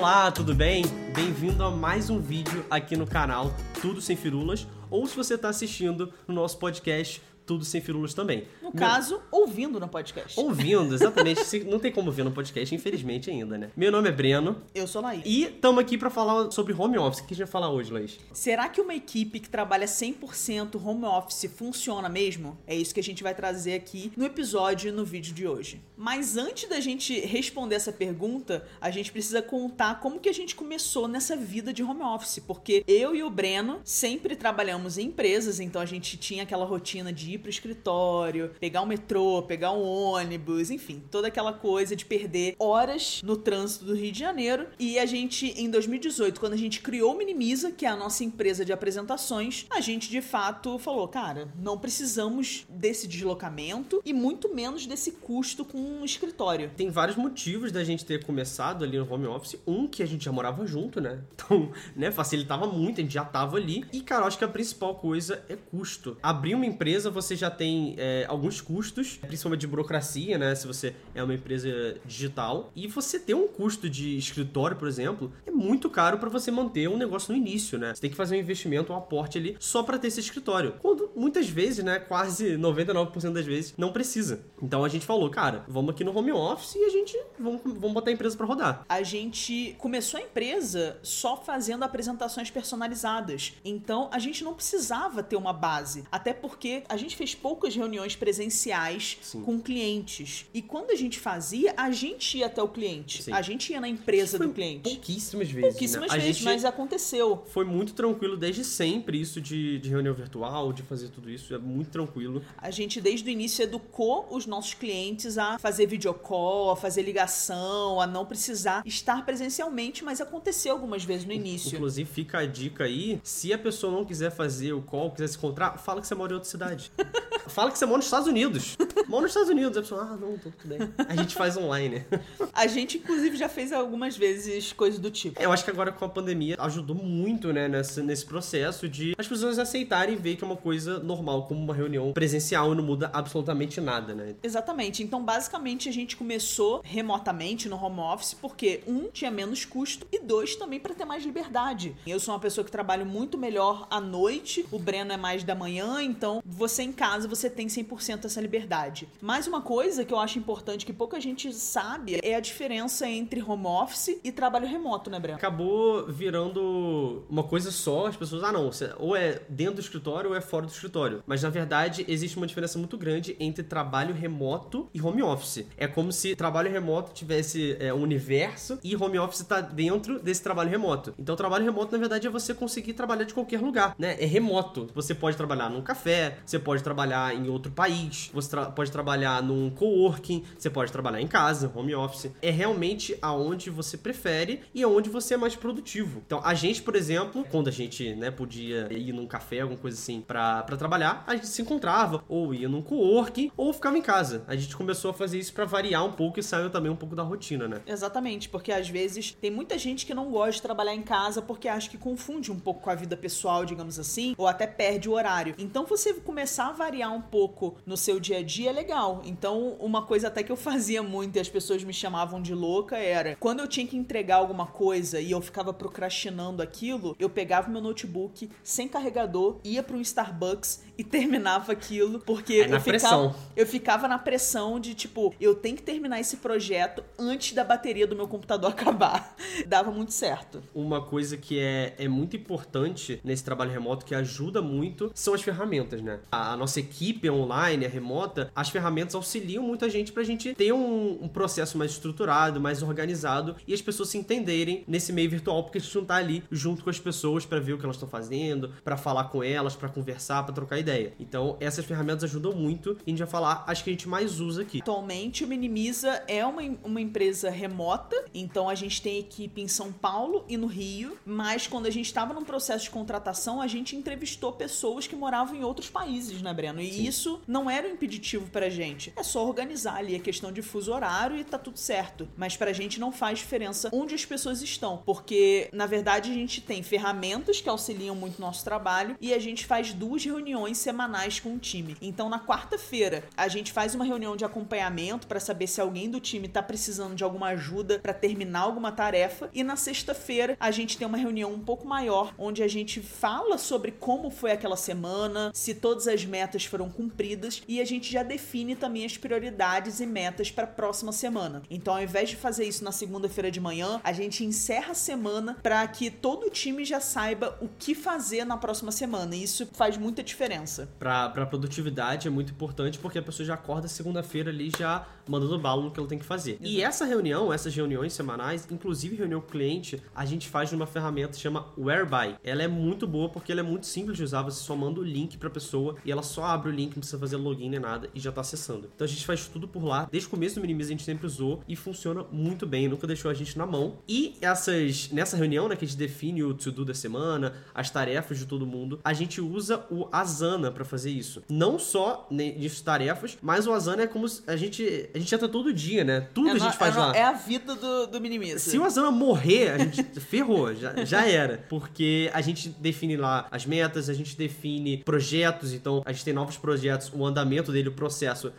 Olá, tudo bem? Bem-vindo a mais um vídeo aqui no canal Tudo Sem Firulas, ou se você está assistindo no nosso podcast tudo sem firulas também. No Meu... caso, ouvindo no podcast. Ouvindo, exatamente. não tem como ver no podcast, infelizmente ainda, né? Meu nome é Breno. Eu sou Laís. E estamos aqui para falar sobre home office. O que a gente vai falar hoje, Laís? Será que uma equipe que trabalha 100% home office funciona mesmo? É isso que a gente vai trazer aqui no episódio no vídeo de hoje. Mas antes da gente responder essa pergunta, a gente precisa contar como que a gente começou nessa vida de home office, porque eu e o Breno sempre trabalhamos em empresas, então a gente tinha aquela rotina de ir pro escritório, pegar o metrô, pegar um ônibus, enfim, toda aquela coisa de perder horas no trânsito do Rio de Janeiro. E a gente, em 2018, quando a gente criou o Minimiza, que é a nossa empresa de apresentações, a gente de fato falou, cara, não precisamos desse deslocamento e muito menos desse custo com um escritório. Tem vários motivos da gente ter começado ali no home office. Um, que a gente já morava junto, né? Então, né, facilitava muito, a gente já tava ali. E, cara, eu acho que a principal coisa é custo. Abrir uma empresa, você você já tem é, alguns custos, principalmente de burocracia, né? Se você é uma empresa digital. E você ter um custo de escritório, por exemplo, é muito caro para você manter um negócio no início, né? Você tem que fazer um investimento, um aporte ali só para ter esse escritório. Quando muitas vezes, né? Quase 99% das vezes não precisa. Então a gente falou, cara, vamos aqui no home office e a gente vamos, vamos botar a empresa para rodar. A gente começou a empresa só fazendo apresentações personalizadas. Então a gente não precisava ter uma base. Até porque a gente fez poucas reuniões presenciais Sim. com clientes. E quando a gente fazia, a gente ia até o cliente. Sim. A gente ia na empresa do cliente. Pouquíssimas vezes. Pouquíssimas né? vezes, mas aconteceu. Foi muito tranquilo desde sempre isso de, de reunião virtual, de fazer tudo isso. É muito tranquilo. A gente, desde o início, educou os nossos clientes a fazer videocall, a fazer ligação, a não precisar estar presencialmente, mas aconteceu algumas vezes no início. Inclusive, fica a dica aí: se a pessoa não quiser fazer o call, quiser se encontrar, fala que você mora em outra cidade. Fala que você mora nos Estados Unidos. Mora nos Estados Unidos. A pessoa, ah, não, tudo bem. A gente faz online. A gente, inclusive, já fez algumas vezes coisas do tipo. Eu acho que agora com a pandemia ajudou muito, né, nesse, nesse processo de as pessoas aceitarem ver que é uma coisa normal, como uma reunião presencial e não muda absolutamente nada, né? Exatamente. Então, basicamente, a gente começou remotamente no home office porque, um, tinha menos custo e, dois, também para ter mais liberdade. Eu sou uma pessoa que trabalho muito melhor à noite, o Breno é mais da manhã, então você em casa você tem 100% essa liberdade. Mais uma coisa que eu acho importante que pouca gente sabe é a diferença entre home office e trabalho remoto, né, Breno? Acabou virando uma coisa só, as pessoas, ah não, ou é dentro do escritório ou é fora do escritório. Mas na verdade existe uma diferença muito grande entre trabalho remoto e home office. É como se trabalho remoto tivesse é, um universo e home office está dentro desse trabalho remoto. Então trabalho remoto na verdade é você conseguir trabalhar de qualquer lugar, né? É remoto. Você pode trabalhar num café, você pode trabalhar em outro país, você tra pode trabalhar num coworking, você pode trabalhar em casa, home office. É realmente aonde você prefere e aonde você é mais produtivo. Então, a gente, por exemplo, quando a gente, né, podia ir num café, alguma coisa assim, para trabalhar, a gente se encontrava ou ia num coworking ou ficava em casa. A gente começou a fazer isso para variar um pouco e saiu também um pouco da rotina, né? Exatamente, porque às vezes tem muita gente que não gosta de trabalhar em casa porque acha que confunde um pouco com a vida pessoal, digamos assim, ou até perde o horário. Então, você começar a variar um pouco no seu dia a dia é legal. Então, uma coisa até que eu fazia muito e as pessoas me chamavam de louca era quando eu tinha que entregar alguma coisa e eu ficava procrastinando aquilo, eu pegava meu notebook sem carregador, ia para um Starbucks e terminava aquilo, porque é eu, ficava, eu ficava na pressão de tipo, eu tenho que terminar esse projeto antes da bateria do meu computador acabar. Dava muito certo. Uma coisa que é, é muito importante nesse trabalho remoto que ajuda muito são as ferramentas, né? A, a nossa equipe equipe online, a remota, as ferramentas auxiliam muita gente pra gente ter um, um, processo mais estruturado, mais organizado e as pessoas se entenderem nesse meio virtual, porque a gente não tá ali junto com as pessoas para ver o que elas estão fazendo, para falar com elas, para conversar, para trocar ideia. Então, essas ferramentas ajudam muito e a gente vai falar as que a gente mais usa aqui. Atualmente, o Minimiza é uma, uma empresa remota, então a gente tem equipe em São Paulo e no Rio, mas quando a gente estava num processo de contratação, a gente entrevistou pessoas que moravam em outros países, né, Breno? E Sim. isso não era um impeditivo pra gente. É só organizar ali, é questão de fuso horário e tá tudo certo. Mas pra gente não faz diferença onde as pessoas estão, porque na verdade a gente tem ferramentas que auxiliam muito o nosso trabalho e a gente faz duas reuniões semanais com o time. Então na quarta-feira a gente faz uma reunião de acompanhamento para saber se alguém do time tá precisando de alguma ajuda para terminar alguma tarefa e na sexta-feira a gente tem uma reunião um pouco maior onde a gente fala sobre como foi aquela semana, se todas as metas foram cumpridas e a gente já define também as prioridades e metas para a próxima semana. Então, ao invés de fazer isso na segunda-feira de manhã, a gente encerra a semana para que todo o time já saiba o que fazer na próxima semana. E isso faz muita diferença. Para a produtividade é muito importante porque a pessoa já acorda segunda-feira ali já mandando bala no que ela tem que fazer. Exato. E essa reunião, essas reuniões semanais, inclusive reunião com o cliente, a gente faz numa ferramenta que chama Whereby. Ela é muito boa porque ela é muito simples de usar, você só manda o link pra pessoa e ela só abre o link, não precisa fazer login nem nada e já tá acessando. Então a gente faz tudo por lá. Desde o começo do Minimize a gente sempre usou e funciona muito bem, nunca deixou a gente na mão. E essas nessa reunião, né, que a gente define o to-do da semana, as tarefas de todo mundo, a gente usa o Asana para fazer isso. Não só nisso tarefas, mas o Asana é como a gente a gente entra todo dia, né? Tudo é a gente faz é lá. É a vida do, do Minimize. Se o Asana morrer, a gente ferrou, já, já era. Porque a gente define lá as metas, a gente define projetos, então a gente tem novos projetos, o andamento dele, o processo,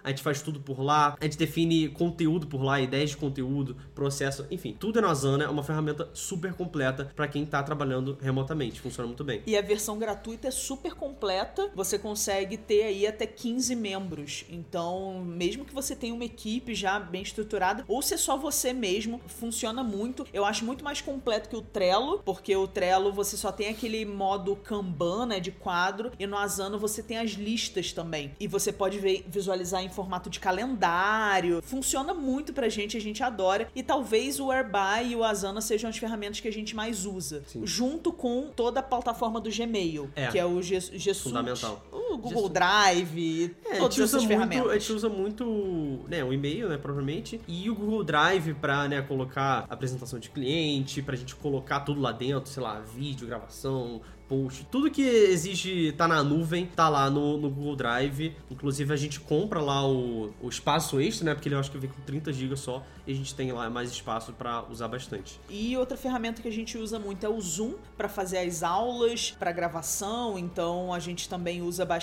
a gente faz tudo por lá, a gente define conteúdo por lá, ideias de conteúdo, processo, enfim, tudo é no Asana, é uma ferramenta super completa para quem tá trabalhando remotamente, funciona muito bem. E a versão gratuita é super completa, você consegue ter aí até 15 membros, então mesmo que você tenha uma equipe já bem estruturada, ou se é só você mesmo, funciona muito. Eu acho muito mais completo que o Trello, porque o Trello você só tem aquele modo Kanban, né, de quadro, e no Asana você tem as listas também. E você pode ver, visualizar em formato de calendário. Funciona muito pra gente, a gente adora. E talvez o Airby e o Asana sejam as ferramentas que a gente mais usa, Sim. junto com toda a plataforma do Gmail, é. que é o G G Fundamental. O Google Drive, é, todas essas ferramentas. Muito, a gente usa muito, né, o e-mail, né, provavelmente, e o Google Drive pra, né, colocar apresentação de cliente, pra gente colocar tudo lá dentro, sei lá, vídeo, gravação, post. Tudo que exige tá na nuvem, tá lá no, no Google Drive. Inclusive a gente compra lá o, o espaço extra, né? Porque ele eu acho que vem com 30 GB só e a gente tem lá mais espaço para usar bastante. E outra ferramenta que a gente usa muito é o Zoom para fazer as aulas, para gravação, então a gente também usa bastante.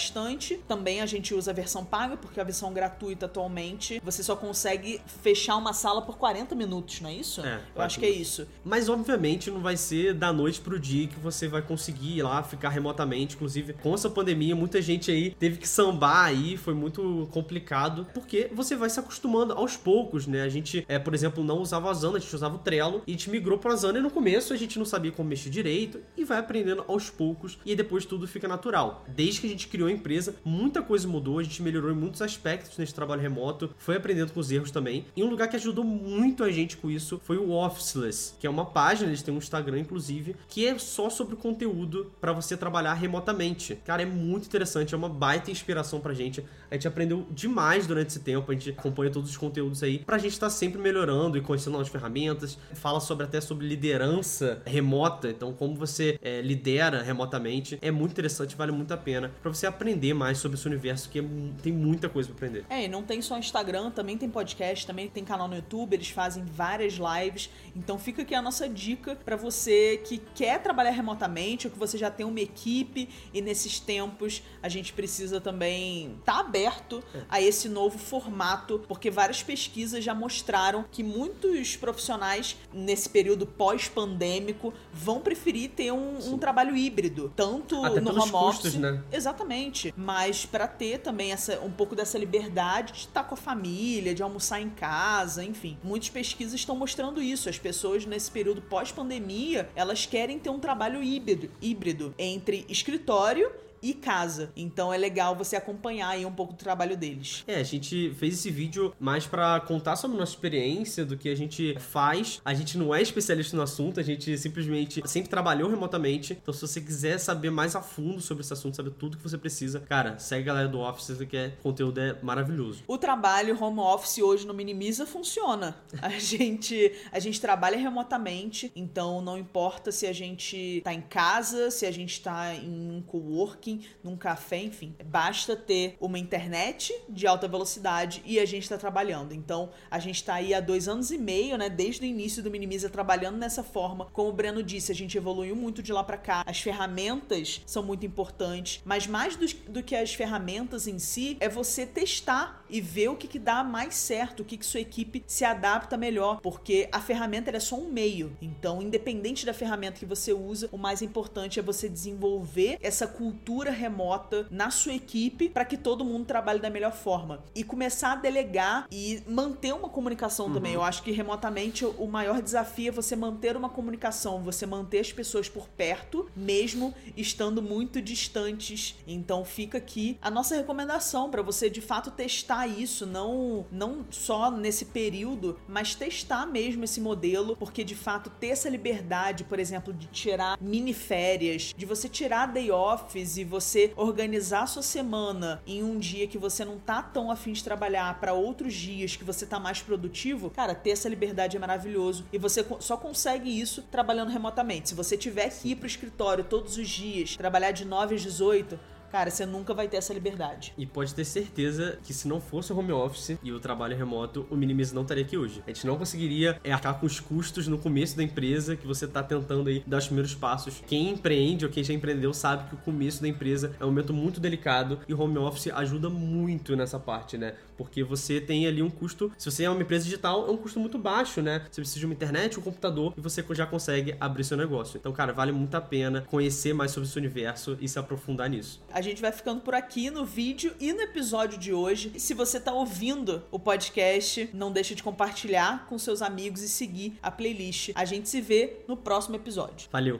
Também a gente usa a versão paga, porque a versão gratuita atualmente você só consegue fechar uma sala por 40 minutos, não é isso? É, eu acho que é isso. Mas obviamente não vai ser da noite pro dia que você vai conseguir ir lá, ficar remotamente. Inclusive, com essa pandemia, muita gente aí teve que sambar aí, foi muito complicado, porque você vai se acostumando aos poucos, né? A gente, é, por exemplo, não usava a Asana, a gente usava o Trello, e a gente migrou pra Asana e no começo a gente não sabia como mexer direito, e vai aprendendo aos poucos, e depois tudo fica natural. Desde que a gente criou a empresa, muita coisa mudou, a gente melhorou em muitos aspectos nesse trabalho remoto, foi aprendendo com os erros também. E um lugar que ajudou muito a gente com isso foi o Officeless, que é uma página, eles têm um Instagram, inclusive, que é só sobre conteúdo para você trabalhar remotamente. Cara, é muito interessante, é uma baita inspiração pra gente. A gente aprendeu demais durante esse tempo, a gente acompanha todos os conteúdos aí, pra gente estar tá sempre melhorando e conhecendo novas ferramentas. Fala sobre até sobre liderança remota, então como você é, lidera remotamente. É muito interessante, vale muito a pena para você aprender mais sobre esse universo, que é, tem muita coisa pra aprender. É, e não tem só Instagram, também tem podcast, também tem canal no YouTube, eles fazem várias lives. Então fica aqui a nossa dica para você que quer trabalhar remotamente ou que você já tem uma equipe e nesses tempos a gente precisa também estar tá aberto é. a esse novo formato, porque várias pesquisas já mostraram que muitos profissionais nesse período pós-pandêmico vão preferir ter um, um trabalho híbrido, tanto Até no home custos, office, né? exatamente, mas para ter também essa um pouco dessa liberdade de estar com a família, de almoçar em casa, enfim. Muitas pesquisas estão mostrando isso. As pessoas nesse período pós-pandemia, elas querem ter um trabalho híbrido, híbrido entre escritório e casa. Então é legal você acompanhar aí um pouco do trabalho deles. É, a gente fez esse vídeo mais para contar sobre a nossa experiência, do que a gente faz. A gente não é especialista no assunto, a gente simplesmente sempre trabalhou remotamente. Então se você quiser saber mais a fundo sobre esse assunto, saber tudo que você precisa, cara, segue a galera do Office, que é conteúdo é maravilhoso. O trabalho home office hoje no Minimiza funciona. A gente a gente trabalha remotamente, então não importa se a gente tá em casa, se a gente tá em um coworking num café, enfim. Basta ter uma internet de alta velocidade e a gente está trabalhando. Então, a gente está aí há dois anos e meio, né? Desde o início do Minimiza trabalhando nessa forma. Como o Breno disse, a gente evoluiu muito de lá para cá. As ferramentas são muito importantes, mas mais do, do, que as ferramentas em si, é você testar e ver o que, que dá mais certo, o que, que sua equipe se adapta melhor, porque a ferramenta é só um meio. Então, independente da ferramenta que você usa, o mais importante é você desenvolver essa cultura remota na sua equipe para que todo mundo trabalhe da melhor forma e começar a delegar e manter uma comunicação uhum. também. Eu acho que remotamente o maior desafio é você manter uma comunicação, você manter as pessoas por perto, mesmo estando muito distantes. Então fica aqui a nossa recomendação para você de fato testar isso, não não só nesse período, mas testar mesmo esse modelo, porque de fato ter essa liberdade, por exemplo, de tirar mini férias, de você tirar day offs e você organizar sua semana em um dia que você não tá tão afim de trabalhar para outros dias que você tá mais produtivo, cara, ter essa liberdade é maravilhoso e você só consegue isso trabalhando remotamente. Se você tiver que ir pro escritório todos os dias, trabalhar de 9 às 18, cara, você nunca vai ter essa liberdade. E pode ter certeza que se não fosse o home office e o trabalho remoto, o Minimize não estaria aqui hoje. A gente não conseguiria arcar com os custos no começo da empresa que você está tentando aí dar os primeiros passos. Quem empreende ou quem já empreendeu sabe que o começo da empresa é um momento muito delicado e home office ajuda muito nessa parte, né? Porque você tem ali um custo, se você é uma empresa digital, é um custo muito baixo, né? Você precisa de uma internet, um computador e você já consegue abrir seu negócio. Então, cara, vale muito a pena conhecer mais sobre seu universo e se aprofundar nisso. A gente vai ficando por aqui no vídeo e no episódio de hoje. Se você tá ouvindo o podcast, não deixe de compartilhar com seus amigos e seguir a playlist. A gente se vê no próximo episódio. Valeu!